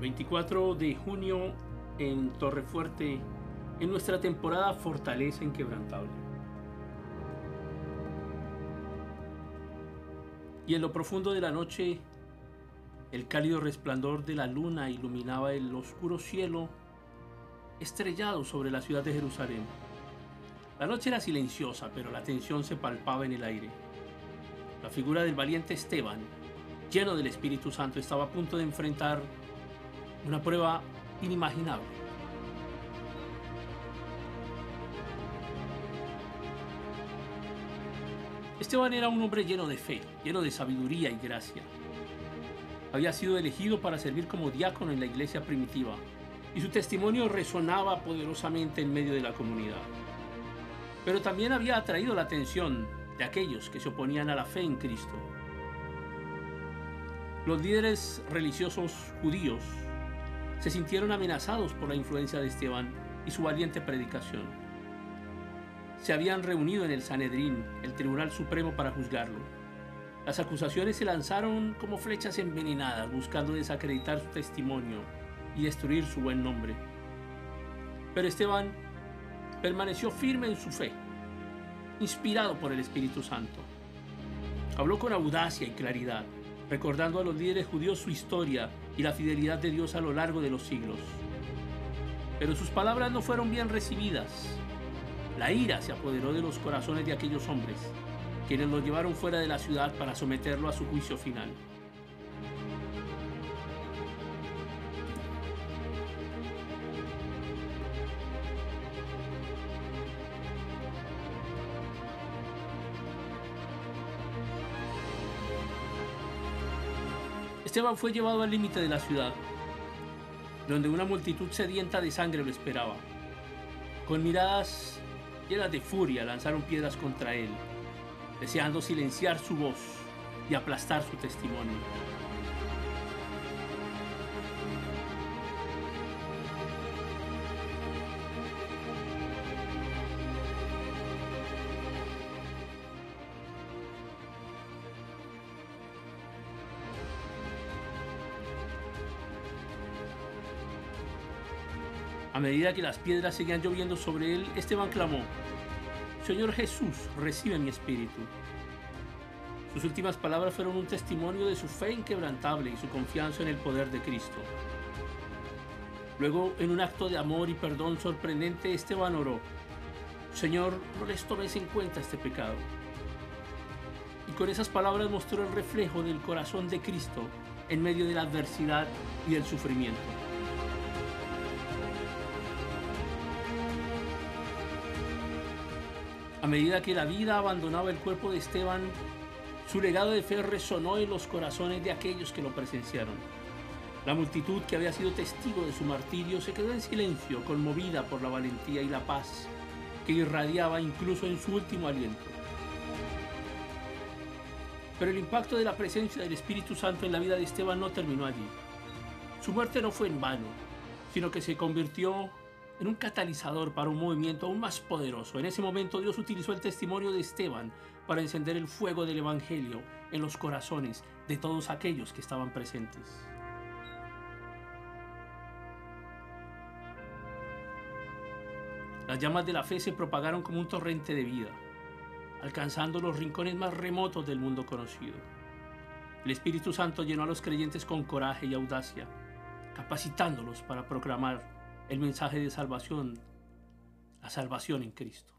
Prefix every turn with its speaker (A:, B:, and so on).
A: 24 de junio en Torrefuerte, en nuestra temporada Fortaleza Inquebrantable. Y en lo profundo de la noche, el cálido resplandor de la luna iluminaba el oscuro cielo estrellado sobre la ciudad de Jerusalén. La noche era silenciosa, pero la tensión se palpaba en el aire. La figura del valiente Esteban, lleno del Espíritu Santo, estaba a punto de enfrentar una prueba inimaginable. Esteban era un hombre lleno de fe, lleno de sabiduría y gracia. Había sido elegido para servir como diácono en la iglesia primitiva y su testimonio resonaba poderosamente en medio de la comunidad. Pero también había atraído la atención de aquellos que se oponían a la fe en Cristo. Los líderes religiosos judíos se sintieron amenazados por la influencia de Esteban y su valiente predicación. Se habían reunido en el Sanedrín, el Tribunal Supremo, para juzgarlo. Las acusaciones se lanzaron como flechas envenenadas, buscando desacreditar su testimonio y destruir su buen nombre. Pero Esteban permaneció firme en su fe, inspirado por el Espíritu Santo. Habló con audacia y claridad, recordando a los líderes judíos su historia y la fidelidad de Dios a lo largo de los siglos. Pero sus palabras no fueron bien recibidas. La ira se apoderó de los corazones de aquellos hombres, quienes lo llevaron fuera de la ciudad para someterlo a su juicio final. Esteban fue llevado al límite de la ciudad, donde una multitud sedienta de sangre lo esperaba. Con miradas llenas de furia lanzaron piedras contra él, deseando silenciar su voz y aplastar su testimonio. A medida que las piedras seguían lloviendo sobre él, Esteban clamó, Señor Jesús, recibe mi espíritu. Sus últimas palabras fueron un testimonio de su fe inquebrantable y su confianza en el poder de Cristo. Luego, en un acto de amor y perdón sorprendente, Esteban oró, Señor, no les tomes en cuenta este pecado. Y con esas palabras mostró el reflejo del corazón de Cristo en medio de la adversidad y del sufrimiento. A medida que la vida abandonaba el cuerpo de Esteban, su legado de fe resonó en los corazones de aquellos que lo presenciaron. La multitud que había sido testigo de su martirio se quedó en silencio, conmovida por la valentía y la paz que irradiaba incluso en su último aliento. Pero el impacto de la presencia del Espíritu Santo en la vida de Esteban no terminó allí. Su muerte no fue en vano, sino que se convirtió en un catalizador para un movimiento aún más poderoso. En ese momento Dios utilizó el testimonio de Esteban para encender el fuego del Evangelio en los corazones de todos aquellos que estaban presentes. Las llamas de la fe se propagaron como un torrente de vida, alcanzando los rincones más remotos del mundo conocido. El Espíritu Santo llenó a los creyentes con coraje y audacia, capacitándolos para proclamar el mensaje de salvación, la salvación en Cristo.